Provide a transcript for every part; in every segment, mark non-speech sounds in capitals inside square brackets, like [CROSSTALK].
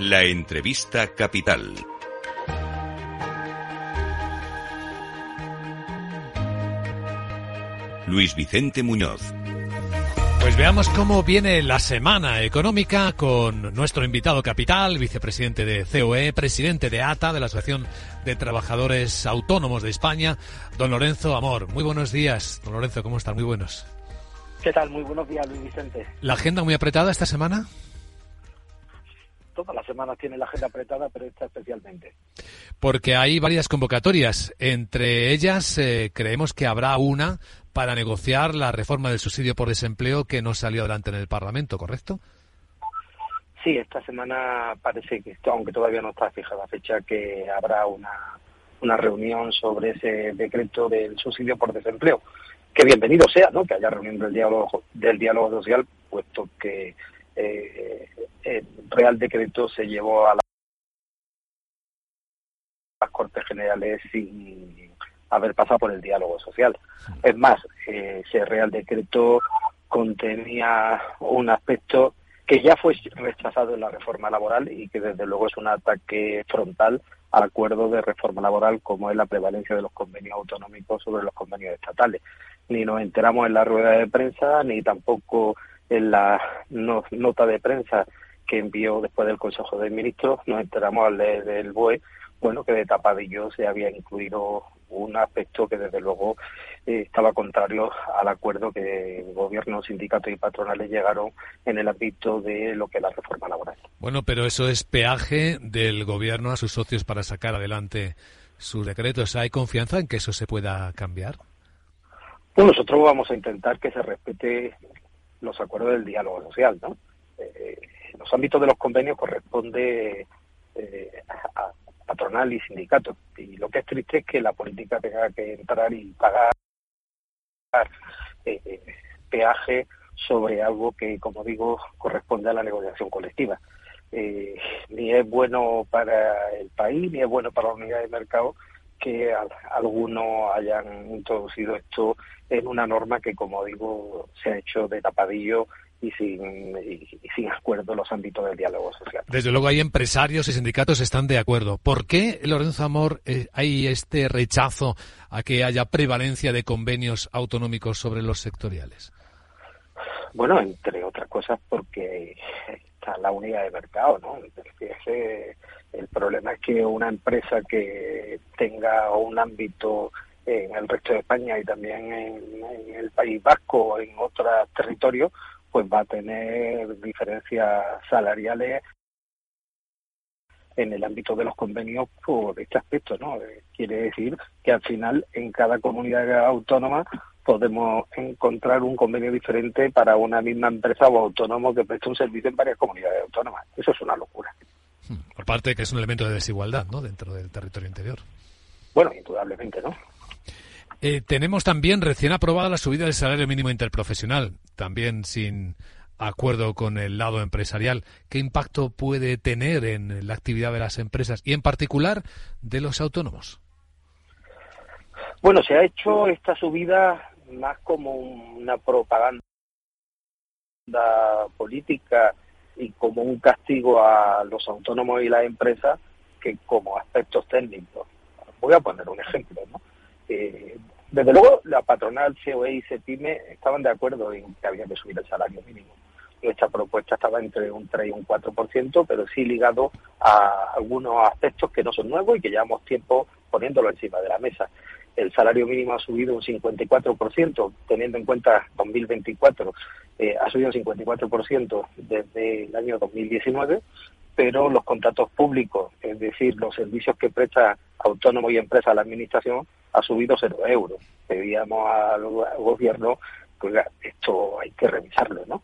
La entrevista capital. Luis Vicente Muñoz. Pues veamos cómo viene la semana económica con nuestro invitado capital, vicepresidente de COE, presidente de ATA, de la Asociación de Trabajadores Autónomos de España, don Lorenzo Amor. Muy buenos días, don Lorenzo, ¿cómo están? Muy buenos. ¿Qué tal? Muy buenos días, Luis Vicente. ¿La agenda muy apretada esta semana? Todas las semanas tiene la agenda apretada, pero esta especialmente. Porque hay varias convocatorias. Entre ellas, eh, creemos que habrá una para negociar la reforma del subsidio por desempleo que no salió adelante en el Parlamento, ¿correcto? Sí, esta semana parece que, aunque todavía no está fijada la fecha, que habrá una, una reunión sobre ese decreto del subsidio por desempleo. Que bienvenido sea, ¿no? Que haya reunión del diálogo, del diálogo social, puesto que eh, el Real Decreto se llevó a las Cortes Generales sin haber pasado por el diálogo social. Es más, eh, ese Real Decreto contenía un aspecto que ya fue rechazado en la reforma laboral y que desde luego es un ataque frontal al acuerdo de reforma laboral como es la prevalencia de los convenios autonómicos sobre los convenios estatales. Ni nos enteramos en la rueda de prensa, ni tampoco en la nota de prensa que envió después del Consejo de Ministros, nos enteramos al del BOE, bueno, que de tapadillo se había incluido un aspecto que desde luego eh, estaba contrario al acuerdo que gobierno, sindicatos y patronales llegaron en el ámbito de lo que es la reforma laboral. Bueno, pero eso es peaje del gobierno a sus socios para sacar adelante su decreto. O ¿Hay confianza en que eso se pueda cambiar? Pues nosotros vamos a intentar que se respete los acuerdos del diálogo social, ¿no? Eh, los ámbitos de los convenios corresponde eh, a, patronal y sindicato. Y lo que es triste es que la política tenga que entrar y pagar eh, peaje sobre algo que, como digo, corresponde a la negociación colectiva. Eh, ni es bueno para el país, ni es bueno para la unidad de mercado que algunos hayan introducido esto en una norma que, como digo, se ha hecho de tapadillo y sin, y, sin acuerdo en los ámbitos del diálogo social. Desde luego hay empresarios y sindicatos que están de acuerdo. ¿Por qué, Lorenzo Amor, eh, hay este rechazo a que haya prevalencia de convenios autonómicos sobre los sectoriales? Bueno, entre otras cosas porque está la unidad de mercado, ¿no? el problema es que una empresa que tenga un ámbito en el resto de España y también en, en el País Vasco o en otros territorios, pues va a tener diferencias salariales en el ámbito de los convenios por este aspecto, ¿no? Eh, quiere decir que al final en cada comunidad autónoma podemos encontrar un convenio diferente para una misma empresa o autónomo que preste un servicio en varias comunidades autónomas. Eso es una locura. Hmm, Aparte que es un elemento de desigualdad, ¿no? Dentro del territorio interior. Bueno, indudablemente, ¿no? Eh, tenemos también recién aprobada la subida del salario mínimo interprofesional, también sin acuerdo con el lado empresarial. ¿Qué impacto puede tener en la actividad de las empresas y en particular de los autónomos? Bueno, se ha hecho esta subida más como una propaganda política y como un castigo a los autónomos y las empresas que como aspectos técnicos. Voy a poner un ejemplo, ¿no? Eh, desde luego, la patronal, COE y CEPIME estaban de acuerdo en que había que subir el salario mínimo. Nuestra propuesta estaba entre un 3 y un 4%, pero sí ligado a algunos aspectos que no son nuevos y que llevamos tiempo poniéndolo encima de la mesa. El salario mínimo ha subido un 54%, teniendo en cuenta 2024, eh, ha subido un 54% desde el año 2019 pero los contratos públicos, es decir, los servicios que presta autónomo y empresa a la administración, ha subido cero euros. Pedíamos al gobierno que esto hay que revisarlo, ¿no?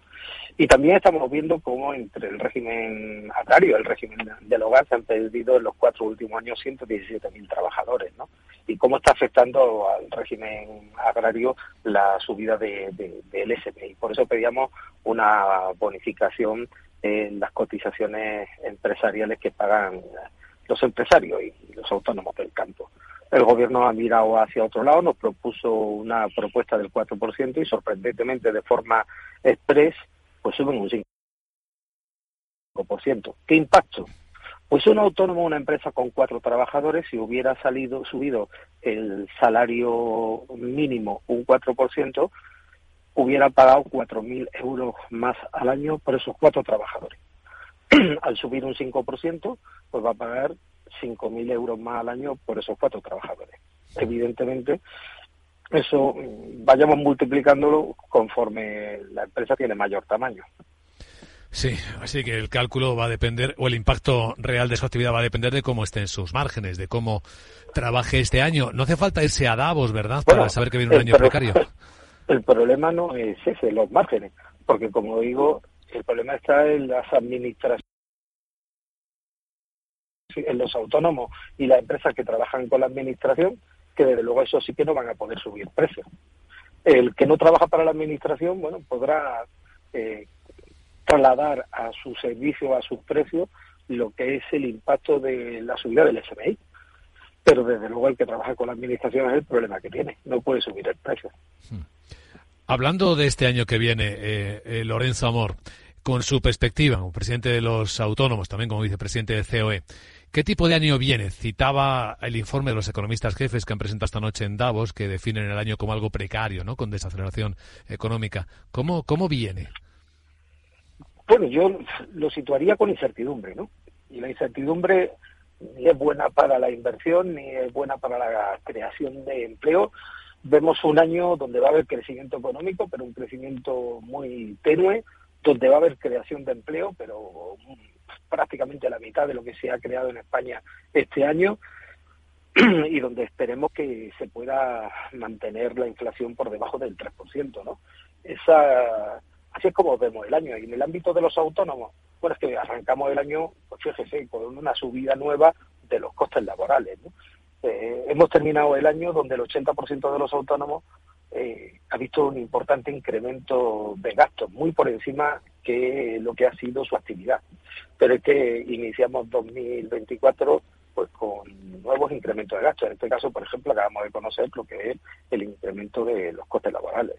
Y también estamos viendo cómo entre el régimen agrario, el régimen del hogar, se han perdido en los cuatro últimos años 117.000 trabajadores, ¿no? Y cómo está afectando al régimen agrario la subida de, de, del SMI. Por eso pedíamos una bonificación en las cotizaciones empresariales que pagan los empresarios y los autónomos del campo. El gobierno ha mirado hacia otro lado, nos propuso una propuesta del 4% y sorprendentemente de forma express, pues suben un 5%. ¿Qué impacto? Pues un autónomo, una empresa con cuatro trabajadores, si hubiera salido, subido el salario mínimo un 4%, hubiera pagado 4.000 euros más al año por esos cuatro trabajadores. [CLEARS THROAT] al subir un 5%, pues va a pagar 5.000 euros más al año por esos cuatro trabajadores. Evidentemente, eso mm, vayamos multiplicándolo conforme la empresa tiene mayor tamaño. Sí, así que el cálculo va a depender, o el impacto real de su actividad va a depender de cómo estén sus márgenes, de cómo trabaje este año. No hace falta irse a Davos, ¿verdad?, para saber que viene un año precario. [LAUGHS] El problema no es ese, los márgenes, porque como digo, el problema está en las administraciones los autónomos y las empresas que trabajan con la administración, que desde luego eso sí que no van a poder subir precios. El que no trabaja para la administración, bueno, podrá eh, trasladar a su servicio, a sus precios, lo que es el impacto de la subida del SMI. Pero desde luego el que trabaja con la administración es el problema que tiene, no puede subir el precio. Hmm. Hablando de este año que viene, eh, eh, Lorenzo Amor, con su perspectiva como presidente de los autónomos, también como vicepresidente de COE, ¿qué tipo de año viene? Citaba el informe de los economistas jefes que han presentado esta noche en Davos, que definen el año como algo precario, ¿no? con desaceleración económica. ¿Cómo, cómo viene? Bueno, yo lo situaría con incertidumbre, ¿no? Y la incertidumbre ni es buena para la inversión ni es buena para la creación de empleo. Vemos un año donde va a haber crecimiento económico, pero un crecimiento muy tenue, donde va a haber creación de empleo, pero prácticamente la mitad de lo que se ha creado en España este año [CLEARS THROAT] y donde esperemos que se pueda mantener la inflación por debajo del 3%, ¿no? Esa Así es como vemos el año. Y en el ámbito de los autónomos, bueno, es que arrancamos el año, pues fíjese, con una subida nueva de los costes laborales. Eh, hemos terminado el año donde el 80% de los autónomos eh, ha visto un importante incremento de gastos, muy por encima que lo que ha sido su actividad. Pero es que iniciamos 2024 pues con nuevos incrementos de gastos. En este caso, por ejemplo, acabamos de conocer lo que es el incremento de los costes laborales.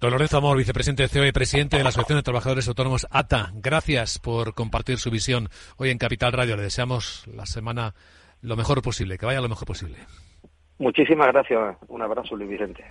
Don Lorenzo Amor, vicepresidente de CEO y presidente de la Asociación de Trabajadores Autónomos ATA, gracias por compartir su visión hoy en Capital Radio. Le deseamos la semana lo mejor posible, que vaya lo mejor posible. Muchísimas gracias. Un abrazo, Luis Vicente.